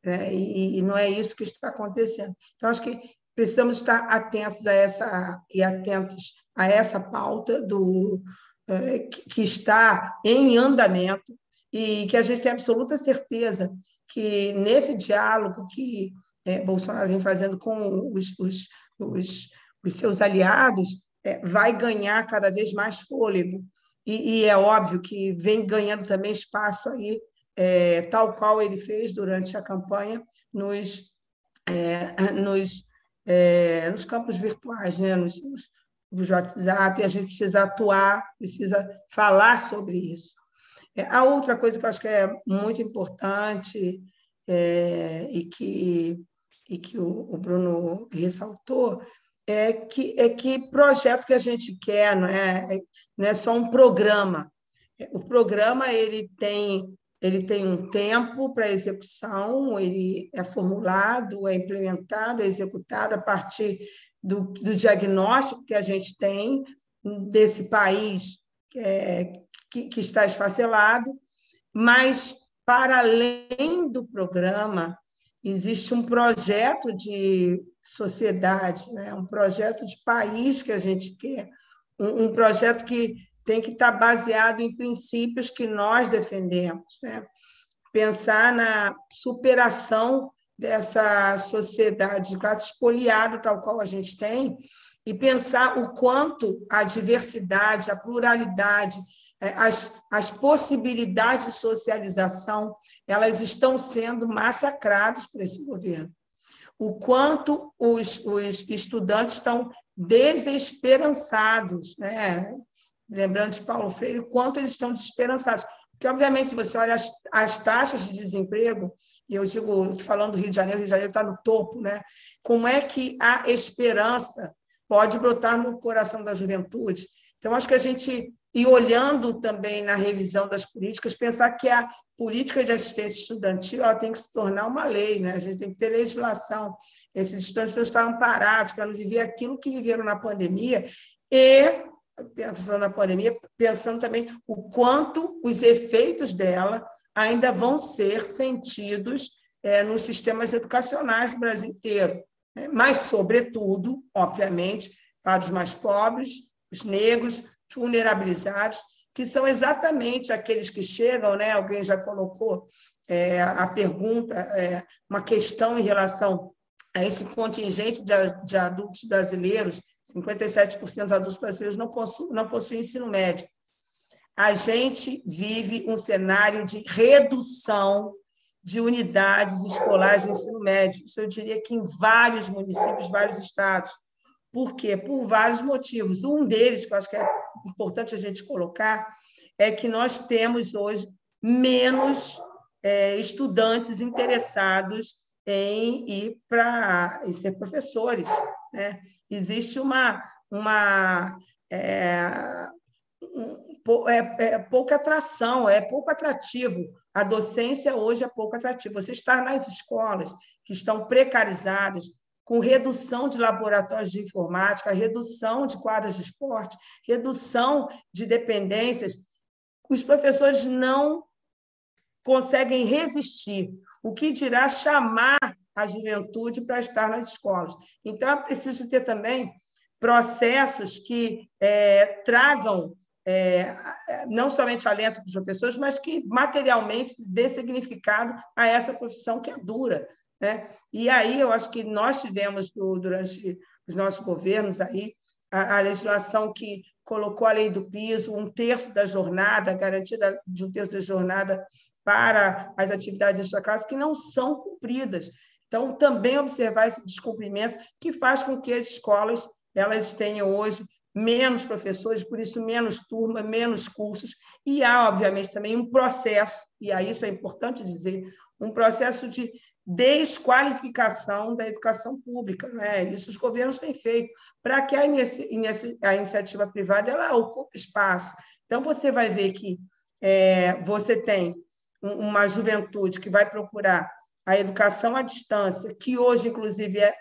né, e, e, não é isso que está acontecendo. Então acho que precisamos estar atentos a essa e atentos a essa pauta do é, que, está em andamento e que a gente tem absoluta certeza que nesse diálogo que é, Bolsonaro vem fazendo com os, os, os, os seus aliados, é, vai ganhar cada vez mais fôlego. E, e, é óbvio que vem ganhando também espaço aí, é, tal qual ele fez durante a campanha nos, é, nos, é, nos campos virtuais, né? nos, nos, nos WhatsApp, a gente precisa atuar, precisa falar sobre isso. É, a outra coisa que eu acho que é muito importante é, e que, e que o, o, Bruno ressaltou é que, é que projeto que a gente quer não é, não é só um programa. O programa ele tem, ele tem um tempo para execução, ele é formulado, é implementado, é executado a partir do, do diagnóstico que a gente tem desse país é, que, que está esfacelado, mas, para além do programa, existe um projeto de sociedade, né? um projeto de país que a gente quer, um, um, projeto que tem que estar baseado em princípios que nós defendemos. Né? Pensar na superação dessa sociedade de classe espoliada, tal qual a gente tem, e pensar o quanto a diversidade, a pluralidade é, as, as possibilidades de socialização elas estão sendo massacradas por esse governo. O quanto os, os estudantes estão desesperançados, né? Lembrando de Paulo Freire, quanto eles estão desesperançados. Porque, obviamente, se você olha as, as taxas de desemprego, e eu digo, falando do Rio de Janeiro, o Rio de Janeiro está no topo, né? como é que a esperança pode brotar no coração da juventude? Então, acho que a gente e olhando também na revisão das políticas, pensar que a política de assistência estudantil ela tem que se tornar uma lei, né? a gente tem que ter legislação. Esses estudantes estavam parados para não viver aquilo que viveram na pandemia e, pensando na pandemia, pensando também o quanto os efeitos dela ainda vão ser sentidos é, nos sistemas educacionais do Brasil inteiro. Né? Mas, sobretudo, obviamente, para os mais pobres, os negros, vulnerabilizados, que são exatamente aqueles que chegam, né? alguém já colocou é, a pergunta, é, uma questão em relação a esse contingente de, de adultos brasileiros, 57% dos adultos brasileiros não possuem, não possuem ensino médio. A gente vive um cenário de redução de unidades escolares de ensino médio. Isso eu diria que em vários municípios, vários estados. Por quê? Por vários motivos. Um deles, que eu acho que é importante a gente colocar, é que nós temos hoje menos é, estudantes interessados em ir para ser professores. Né? Existe uma, uma é, um, é, é, pouca atração, é pouco atrativo. A docência hoje é pouco atrativa. Você está nas escolas que estão precarizadas, com redução de laboratórios de informática, redução de quadras de esporte, redução de dependências, os professores não conseguem resistir. O que dirá chamar a juventude para estar nas escolas? Então, é preciso ter também processos que é, tragam é, não somente alento para os professores, mas que materialmente dê significado a essa profissão que é dura. Né? E aí eu acho que nós tivemos, durante os nossos governos, aí, a, a legislação que colocou a lei do piso, um terço da jornada, garantida de um terço da jornada para as atividades desta classe, que não são cumpridas. Então, também observar esse descumprimento que faz com que as escolas elas tenham hoje menos professores, por isso menos turma, menos cursos, e há, obviamente, também um processo, e aí isso é importante dizer, um processo de desqualificação da educação pública. Né? Isso os governos têm feito, para que a, a, iniciativa privada ela ocupe espaço. Então, você vai ver que é, você tem uma juventude que vai procurar a educação à distância, que hoje, inclusive, é,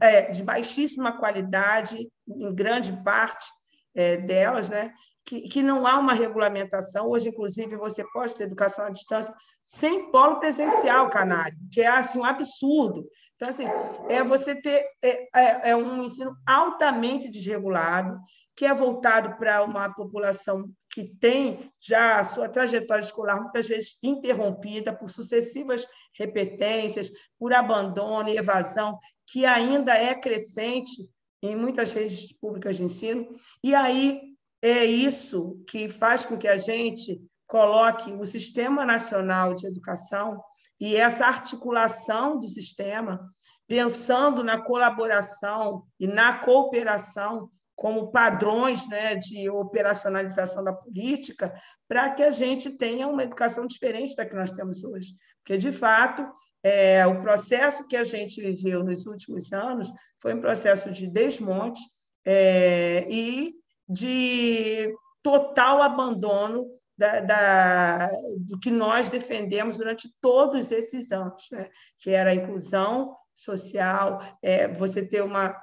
é de baixíssima qualidade, em grande parte é, delas, né? que, que não há uma regulamentação. Hoje, inclusive, você pode ter educação à distância sem polo presencial, canário, que é assim, um absurdo. Então, assim, é você ter é, é, é um ensino altamente desregulado, que é voltado para uma população que tem já a sua trajetória escolar muitas vezes interrompida por sucessivas repetências, por abandono e evasão, que ainda é crescente em muitas redes públicas de ensino. E aí é isso que faz com que a gente coloque o Sistema Nacional de Educação e essa articulação do sistema, pensando na colaboração e na cooperação como padrões né, de operacionalização da política, para que a gente tenha uma educação diferente da que nós temos hoje. Porque, de fato, é, o processo que a gente viveu nos últimos anos foi um processo de desmonte é, e de total abandono da, da, do que nós defendemos durante todos esses anos, né? que era a inclusão social, é, você ter uma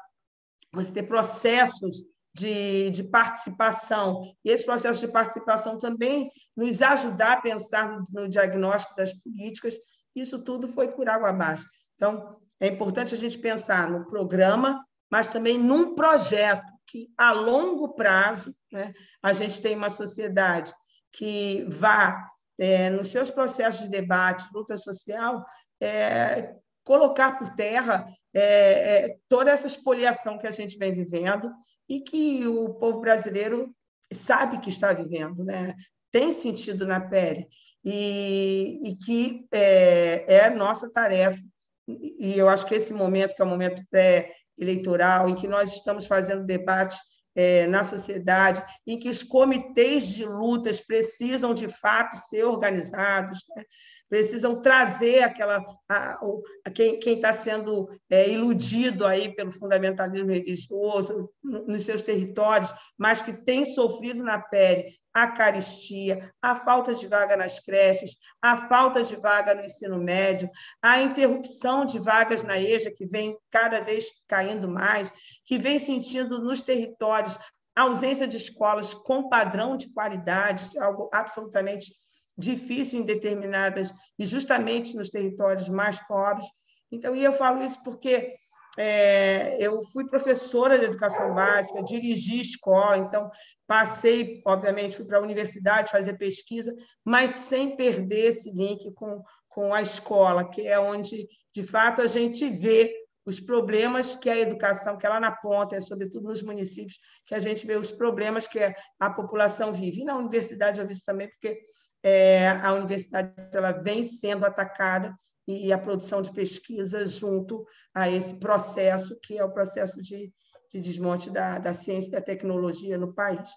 você ter processos de, de participação, e esse processo de participação também nos ajudar a pensar no, no diagnóstico das políticas, isso tudo foi por água abaixo. Então, é importante a gente pensar no programa, mas também num projeto que, a longo prazo, né, a gente tem uma sociedade que vá, é, nos seus processos de debate, luta social, é, colocar por terra é, é, toda essa expoliação que a gente vem vivendo e que o povo brasileiro sabe que está vivendo, né? tem sentido na pele, e, e que é, é nossa tarefa. E eu acho que esse momento, que é o momento pré eleitoral, em que nós estamos fazendo debate é, na sociedade, em que os comitês de lutas precisam, de fato, ser organizados, né? Precisam trazer aquela a, a quem está sendo é, iludido aí pelo fundamentalismo religioso nos seus territórios, mas que tem sofrido na pele a caristia, a falta de vaga nas creches, a falta de vaga no ensino médio, a interrupção de vagas na EJA, que vem cada vez caindo mais, que vem sentindo nos territórios a ausência de escolas com padrão de qualidade, algo absolutamente difícil em determinadas, e justamente nos territórios mais pobres. Então, e eu falo isso porque é, eu fui professora de educação básica, dirigi escola, então passei, obviamente, fui para a universidade fazer pesquisa, mas sem perder esse link com, com a escola, que é onde, de fato, a gente vê os problemas que a educação, que lá na ponta, é sobretudo nos municípios, que a gente vê os problemas que a população vive. E na universidade eu vi isso também, porque é, a universidade ela vem sendo atacada e a produção de pesquisa junto a esse processo, que é o processo de, de desmonte da, da ciência e da tecnologia no país.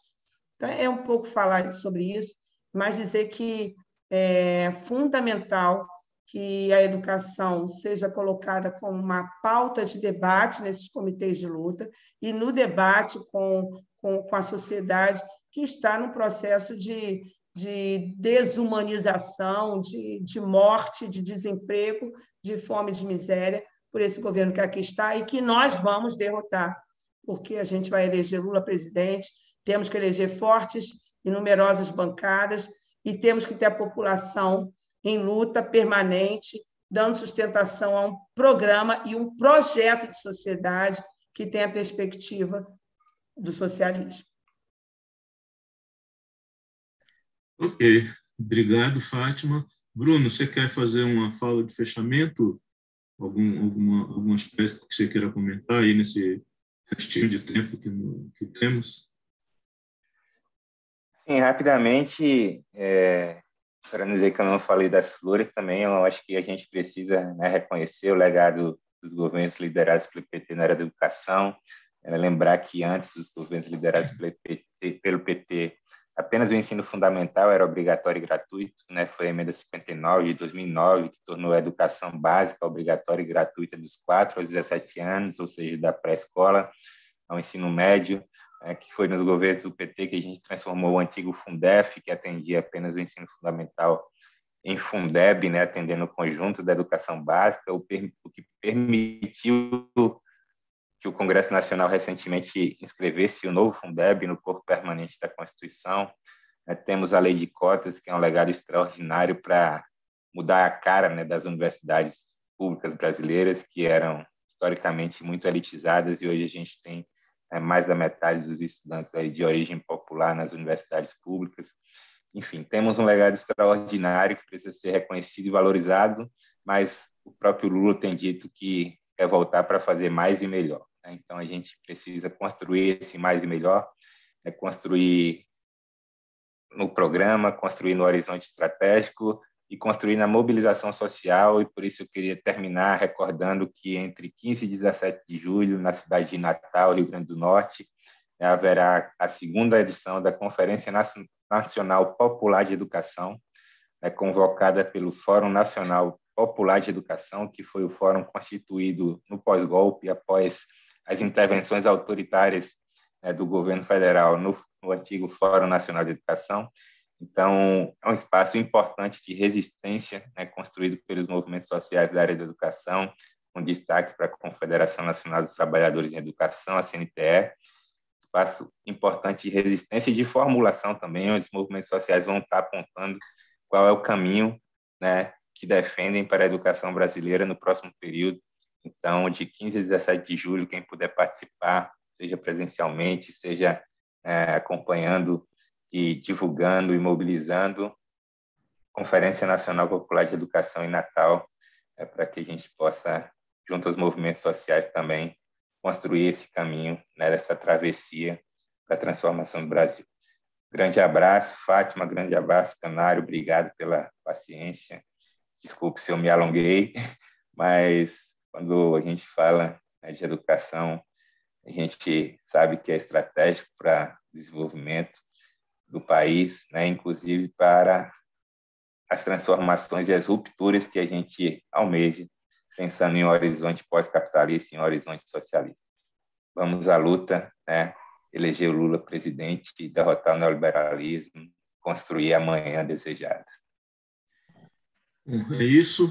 Então, é um pouco falar sobre isso, mas dizer que é fundamental que a educação seja colocada como uma pauta de debate nesses comitês de luta e no debate com, com, com a sociedade que está no processo de, de desumanização, de, de morte, de desemprego, de fome, de miséria, por esse governo que aqui está e que nós vamos derrotar, porque a gente vai eleger Lula presidente, temos que eleger fortes e numerosas bancadas e temos que ter a população em luta permanente, dando sustentação a um programa e um projeto de sociedade que tenha a perspectiva do socialismo. Ok, obrigado, Fátima. Bruno, você quer fazer uma fala de fechamento? Algum, alguma, algum aspecto que você queira comentar aí nesse restinho de tempo que, que temos? Sim, rapidamente, é, para não dizer que eu não falei das flores também, eu acho que a gente precisa né, reconhecer o legado dos governos liderados pelo PT na área da educação, é, lembrar que antes dos governos liderados pelo PT, pelo PT apenas o ensino fundamental era obrigatório e gratuito, né? Foi a emenda 59 de 2009 que tornou a educação básica obrigatória e gratuita dos 4 aos 17 anos, ou seja, da pré-escola ao ensino médio, né? que foi nos governos do PT que a gente transformou o antigo Fundef, que atendia apenas o ensino fundamental, em Fundeb, né? atendendo o conjunto da educação básica, o, o que permitiu que o Congresso Nacional recentemente inscrevesse o novo Fundeb no corpo permanente da Constituição. É, temos a lei de cotas, que é um legado extraordinário para mudar a cara né, das universidades públicas brasileiras, que eram historicamente muito elitizadas, e hoje a gente tem é, mais da metade dos estudantes aí de origem popular nas universidades públicas. Enfim, temos um legado extraordinário que precisa ser reconhecido e valorizado, mas o próprio Lula tem dito que quer voltar para fazer mais e melhor. Né? Então, a gente precisa construir esse mais e melhor, né? construir no programa, construir no horizonte estratégico e construir na mobilização social. E por isso eu queria terminar recordando que entre 15 e 17 de julho, na cidade de Natal, Rio Grande do Norte, né, haverá a segunda edição da Conferência Nacional Popular de Educação, né, convocada pelo Fórum Nacional Popular de Educação, que foi o fórum constituído no pós-golpe, após as intervenções autoritárias né, do governo federal no, no antigo Fórum Nacional de Educação. Então, é um espaço importante de resistência, né, construído pelos movimentos sociais da área da educação, com destaque para a Confederação Nacional dos Trabalhadores em Educação, a CNTE, espaço importante de resistência e de formulação também, onde os movimentos sociais vão estar apontando qual é o caminho né, que defendem para a educação brasileira no próximo período, então, de 15 a 17 de julho, quem puder participar, seja presencialmente, seja é, acompanhando e divulgando e mobilizando, Conferência Nacional Popular de Educação em Natal, é, para que a gente possa, junto aos movimentos sociais também, construir esse caminho, né, travessia para a transformação do Brasil. Grande abraço, Fátima, grande abraço, Canário, obrigado pela paciência. Desculpe se eu me alonguei, mas quando a gente fala né, de educação, a gente sabe que é estratégico para desenvolvimento do país, né, inclusive para as transformações e as rupturas que a gente almeja, pensando em um horizonte pós-capitalista, em um horizonte socialista. Vamos à luta, né, eleger o Lula presidente, derrotar o neoliberalismo, construir a manhã desejada. É isso.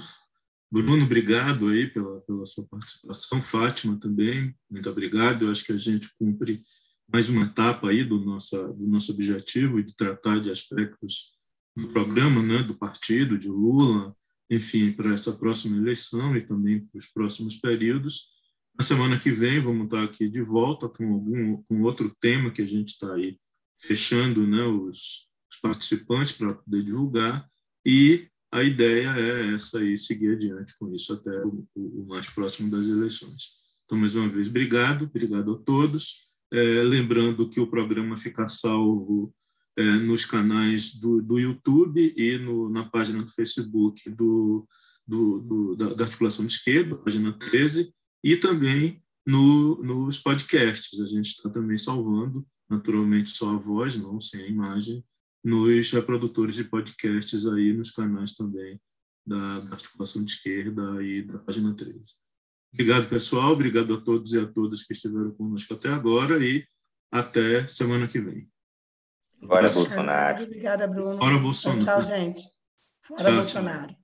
Bruno, obrigado aí pela, pela sua participação. Fátima também, muito obrigado. Eu acho que a gente cumpre mais uma etapa aí do, nossa, do nosso objetivo de tratar de aspectos do programa, né, do partido, de Lula, enfim, para essa próxima eleição e também para os próximos períodos. Na semana que vem vamos estar aqui de volta com algum com outro tema que a gente está aí fechando, né, os, os participantes para poder divulgar e a ideia é essa aí, seguir adiante com isso até o, o mais próximo das eleições. Então, mais uma vez, obrigado, obrigado a todos. É, lembrando que o programa fica salvo é, nos canais do, do YouTube e no, na página do Facebook do, do, do da, da, Articulação de Esquerda, página 13, e também no, nos podcasts. A gente está também salvando, naturalmente, só a voz, não sem a imagem, nos reprodutores de podcasts aí nos canais também da, da Articulação de Esquerda e da página 13. Obrigado, pessoal. Obrigado a todos e a todas que estiveram conosco até agora e até semana que vem. Fora Bolsonaro. Obrigada, Bruno. Fora Bolsonaro. Tchau, gente. Fora tchau, Bolsonaro. Tchau.